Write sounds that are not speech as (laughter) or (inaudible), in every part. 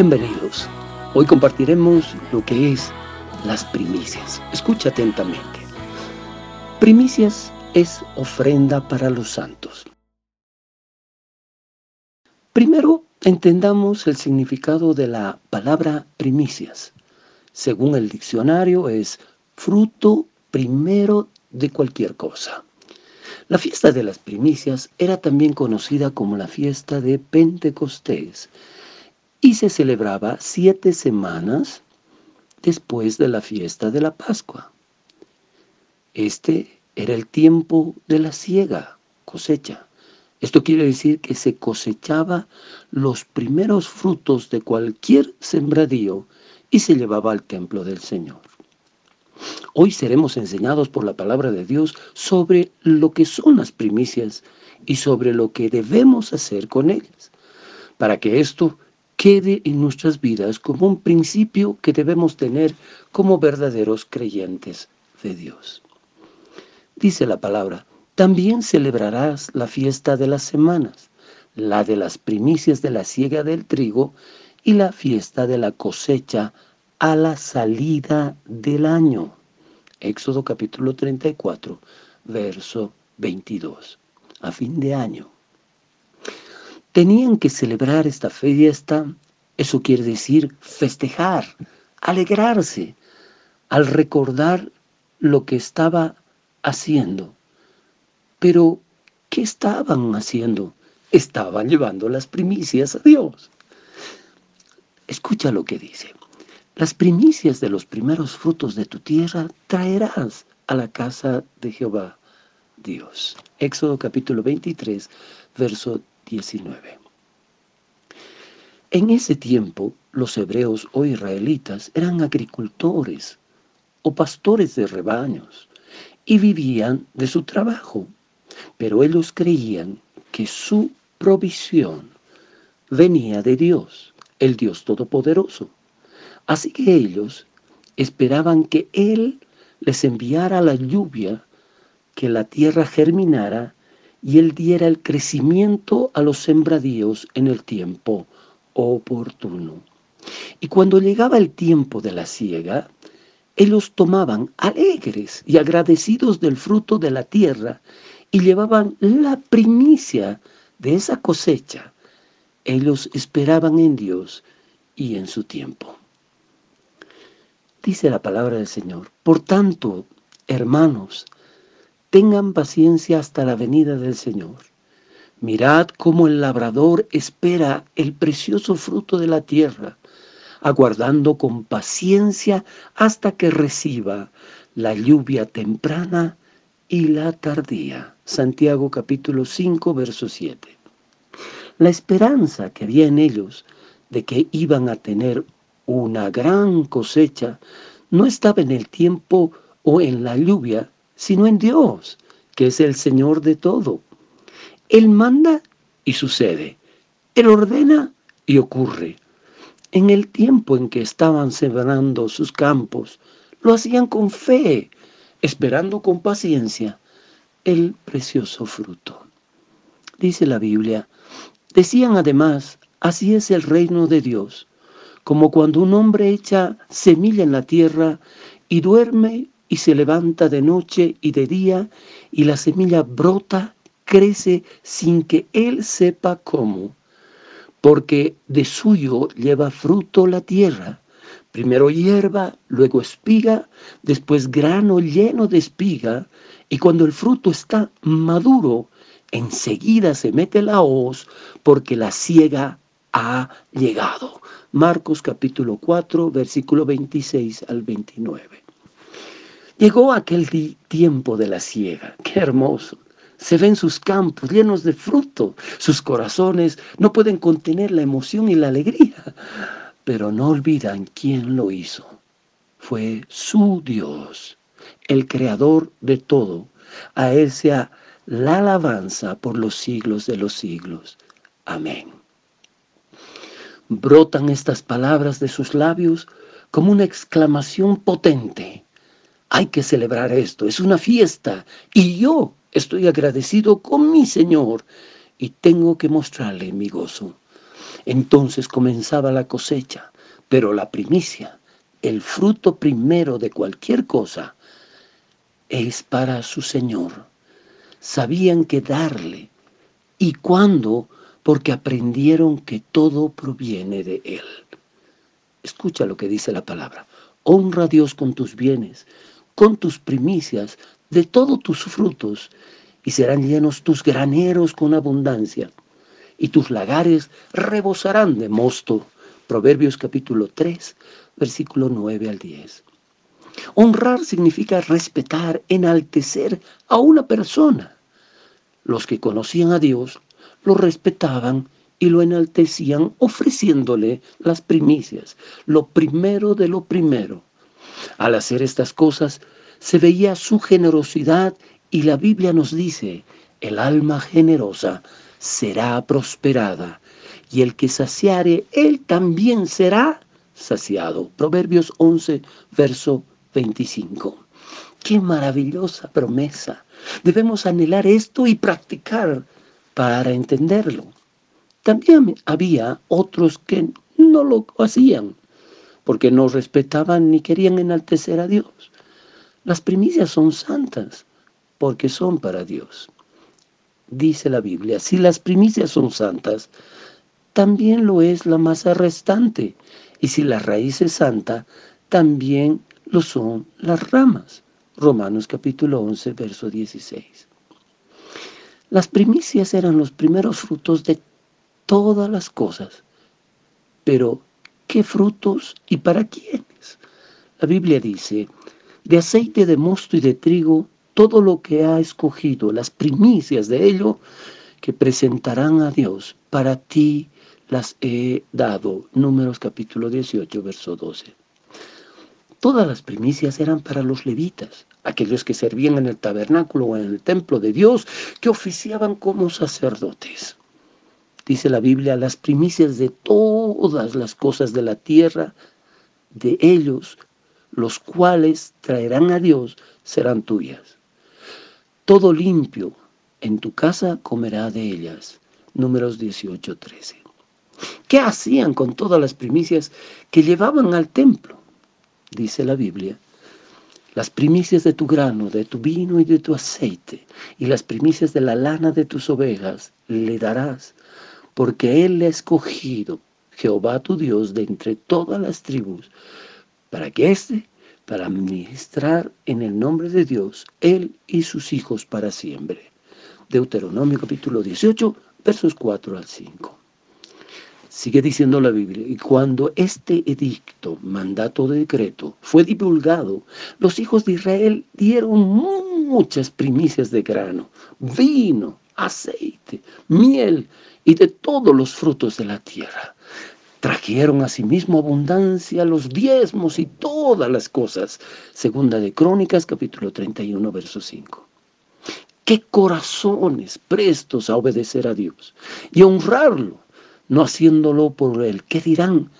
Bienvenidos. Hoy compartiremos lo que es las primicias. Escucha atentamente. Primicias es ofrenda para los santos. Primero, entendamos el significado de la palabra primicias. Según el diccionario, es fruto primero de cualquier cosa. La fiesta de las primicias era también conocida como la fiesta de Pentecostés y se celebraba siete semanas después de la fiesta de la Pascua. Este era el tiempo de la siega, cosecha. Esto quiere decir que se cosechaba los primeros frutos de cualquier sembradío y se llevaba al templo del Señor. Hoy seremos enseñados por la palabra de Dios sobre lo que son las primicias y sobre lo que debemos hacer con ellas, para que esto quede en nuestras vidas como un principio que debemos tener como verdaderos creyentes de Dios. Dice la palabra, también celebrarás la fiesta de las semanas, la de las primicias de la siega del trigo y la fiesta de la cosecha a la salida del año. Éxodo capítulo 34, verso 22. A fin de año tenían que celebrar esta fiesta, eso quiere decir festejar, alegrarse, al recordar lo que estaba haciendo. Pero, ¿qué estaban haciendo? Estaban llevando las primicias a Dios. Escucha lo que dice. Las primicias de los primeros frutos de tu tierra traerás a la casa de Jehová Dios. Éxodo capítulo 23, verso 19. En ese tiempo, los hebreos o israelitas eran agricultores o pastores de rebaños y vivían de su trabajo, pero ellos creían que su provisión venía de Dios, el Dios Todopoderoso. Así que ellos esperaban que Él les enviara la lluvia, que la tierra germinara y él diera el crecimiento a los sembradíos en el tiempo oportuno. Y cuando llegaba el tiempo de la siega, ellos tomaban alegres y agradecidos del fruto de la tierra y llevaban la primicia de esa cosecha. Ellos esperaban en Dios y en su tiempo. Dice la palabra del Señor. Por tanto, hermanos, Tengan paciencia hasta la venida del Señor. Mirad cómo el labrador espera el precioso fruto de la tierra, aguardando con paciencia hasta que reciba la lluvia temprana y la tardía. Santiago capítulo 5, verso 7. La esperanza que había en ellos de que iban a tener una gran cosecha no estaba en el tiempo o en la lluvia, sino en Dios, que es el Señor de todo. Él manda y sucede. Él ordena y ocurre. En el tiempo en que estaban sembrando sus campos, lo hacían con fe, esperando con paciencia el precioso fruto. Dice la Biblia, decían además, así es el reino de Dios, como cuando un hombre echa semilla en la tierra y duerme y se levanta de noche y de día, y la semilla brota, crece sin que él sepa cómo, porque de suyo lleva fruto la tierra, primero hierba, luego espiga, después grano lleno de espiga, y cuando el fruto está maduro, enseguida se mete la hoz, porque la ciega ha llegado. Marcos capítulo 4, versículo 26 al 29. Llegó aquel tiempo de la siega. Qué hermoso. Se ven sus campos llenos de fruto. Sus corazones no pueden contener la emoción y la alegría. Pero no olvidan quién lo hizo. Fue su Dios, el creador de todo. A Él sea la alabanza por los siglos de los siglos. Amén. Brotan estas palabras de sus labios como una exclamación potente hay que celebrar esto, es una fiesta y yo estoy agradecido con mi Señor y tengo que mostrarle mi gozo. Entonces comenzaba la cosecha, pero la primicia, el fruto primero de cualquier cosa, es para su Señor. Sabían que darle. ¿Y cuándo? Porque aprendieron que todo proviene de Él. Escucha lo que dice la palabra. Honra a Dios con tus bienes, con tus primicias, de todos tus frutos, y serán llenos tus graneros con abundancia, y tus lagares rebosarán de mosto. Proverbios capítulo 3, versículo 9 al 10. Honrar significa respetar, enaltecer a una persona. Los que conocían a Dios lo respetaban y lo enaltecían ofreciéndole las primicias, lo primero de lo primero. Al hacer estas cosas se veía su generosidad y la Biblia nos dice, el alma generosa será prosperada y el que saciare, él también será saciado. Proverbios 11, verso 25. Qué maravillosa promesa. Debemos anhelar esto y practicar para entenderlo. También había otros que no lo hacían, porque no respetaban ni querían enaltecer a Dios. Las primicias son santas, porque son para Dios. Dice la Biblia, si las primicias son santas, también lo es la masa restante, y si la raíz es santa, también lo son las ramas. Romanos capítulo 11, verso 16. Las primicias eran los primeros frutos de todas las cosas. Pero, ¿qué frutos y para quiénes? La Biblia dice, de aceite de mosto y de trigo, todo lo que ha escogido, las primicias de ello, que presentarán a Dios, para ti las he dado. Números capítulo 18, verso 12. Todas las primicias eran para los levitas, aquellos que servían en el tabernáculo o en el templo de Dios, que oficiaban como sacerdotes. Dice la Biblia, las primicias de todas las cosas de la tierra, de ellos, los cuales traerán a Dios, serán tuyas. Todo limpio en tu casa comerá de ellas. Números 18, 13. ¿Qué hacían con todas las primicias que llevaban al templo? dice la Biblia, las primicias de tu grano, de tu vino y de tu aceite, y las primicias de la lana de tus ovejas le darás, porque Él ha escogido, Jehová tu Dios, de entre todas las tribus, para que éste, para ministrar en el nombre de Dios, Él y sus hijos para siempre. Deuteronomio capítulo 18, versos 4 al 5. Sigue diciendo la Biblia, y cuando este edicto, mandato de decreto, fue divulgado, los hijos de Israel dieron muchas primicias de grano, vino, aceite, miel y de todos los frutos de la tierra. Trajeron asimismo abundancia los diezmos y todas las cosas. Segunda de Crónicas, capítulo 31, verso 5. Qué corazones prestos a obedecer a Dios y a honrarlo no haciéndolo por el qué dirán,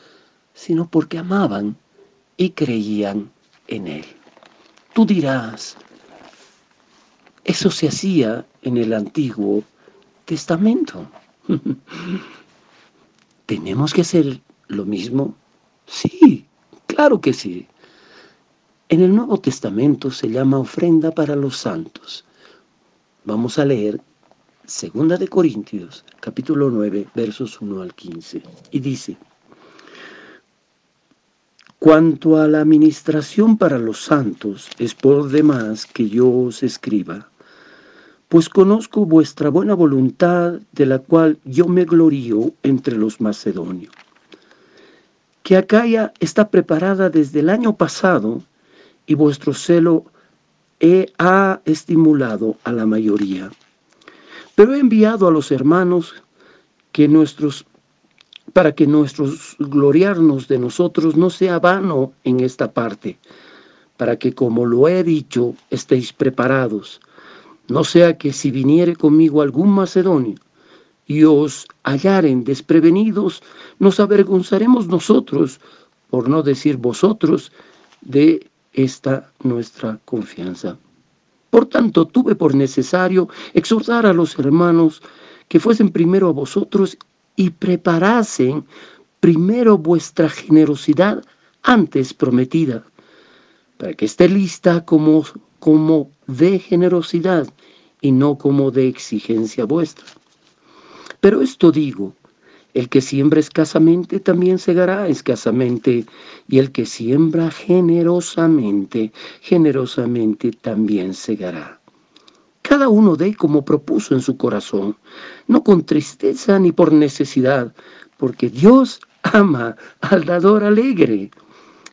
sino porque amaban y creían en él. Tú dirás, eso se hacía en el Antiguo Testamento. (laughs) ¿Tenemos que hacer lo mismo? Sí, claro que sí. En el Nuevo Testamento se llama ofrenda para los santos. Vamos a leer Segunda de Corintios, capítulo 9, versos 1 al 15. Y dice, Cuanto a la administración para los santos, es por demás que yo os escriba, pues conozco vuestra buena voluntad, de la cual yo me glorío entre los macedonios. Que Acaya está preparada desde el año pasado, y vuestro celo he, ha estimulado a la mayoría pero he enviado a los hermanos que nuestros para que nuestros gloriarnos de nosotros no sea vano en esta parte, para que como lo he dicho, estéis preparados, no sea que si viniere conmigo algún macedonio y os hallaren desprevenidos, nos avergonzaremos nosotros, por no decir vosotros, de esta nuestra confianza. Por tanto, tuve por necesario exhortar a los hermanos que fuesen primero a vosotros y preparasen primero vuestra generosidad antes prometida, para que esté lista como, como de generosidad y no como de exigencia vuestra. Pero esto digo, el que siembra escasamente también segará escasamente, y el que siembra generosamente, generosamente también segará. Cada uno dé como propuso en su corazón, no con tristeza ni por necesidad, porque Dios ama al dador alegre.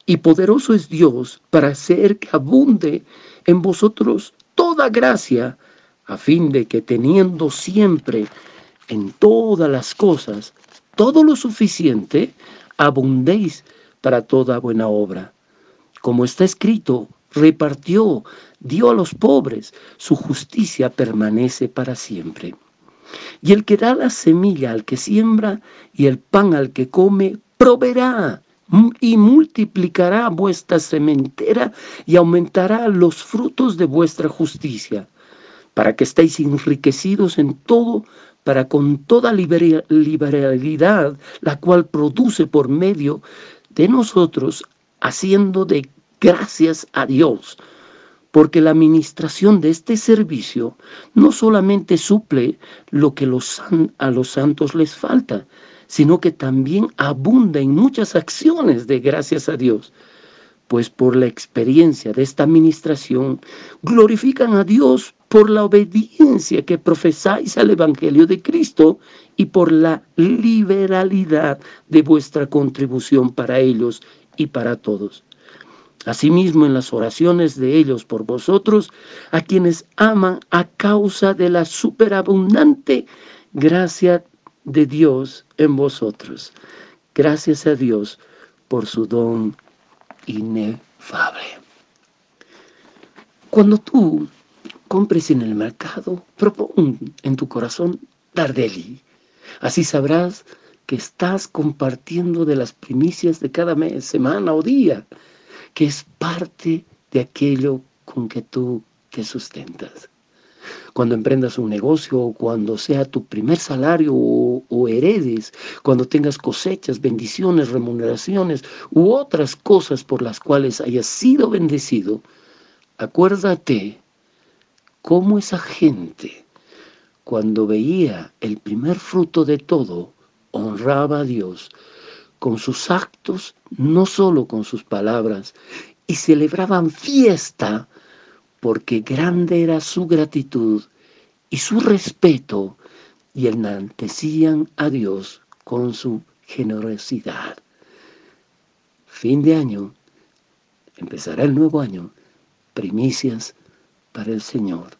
Y poderoso es Dios para hacer que abunde en vosotros toda gracia, a fin de que teniendo siempre en todas las cosas todo lo suficiente, abundéis para toda buena obra. Como está escrito, repartió, dio a los pobres, su justicia permanece para siempre. Y el que da la semilla al que siembra y el pan al que come, proveerá y multiplicará vuestra sementera y aumentará los frutos de vuestra justicia, para que estéis enriquecidos en todo para con toda liberalidad, la cual produce por medio de nosotros, haciendo de gracias a Dios, porque la administración de este servicio no solamente suple lo que los, a los santos les falta, sino que también abunda en muchas acciones de gracias a Dios pues por la experiencia de esta administración glorifican a Dios por la obediencia que profesáis al Evangelio de Cristo y por la liberalidad de vuestra contribución para ellos y para todos. Asimismo, en las oraciones de ellos por vosotros, a quienes aman a causa de la superabundante gracia de Dios en vosotros. Gracias a Dios por su don inefable. Cuando tú compres en el mercado, propon en tu corazón dar deli. Así sabrás que estás compartiendo de las primicias de cada mes, semana o día, que es parte de aquello con que tú te sustentas. Cuando emprendas un negocio cuando sea tu primer salario o, o, heredes, cuando tengas cosechas, bendiciones, remuneraciones u otras cosas por las cuales hayas sido bendecido, acuérdate cómo esa gente, cuando veía el primer fruto de todo, honraba a Dios con sus actos, no solo con sus palabras, y celebraban fiesta porque grande era su gratitud y su respeto y enaltecían a Dios con su generosidad. Fin de año, empezará el nuevo año, primicias para el Señor,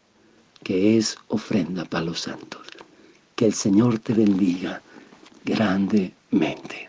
que es ofrenda para los santos. Que el Señor te bendiga grandemente.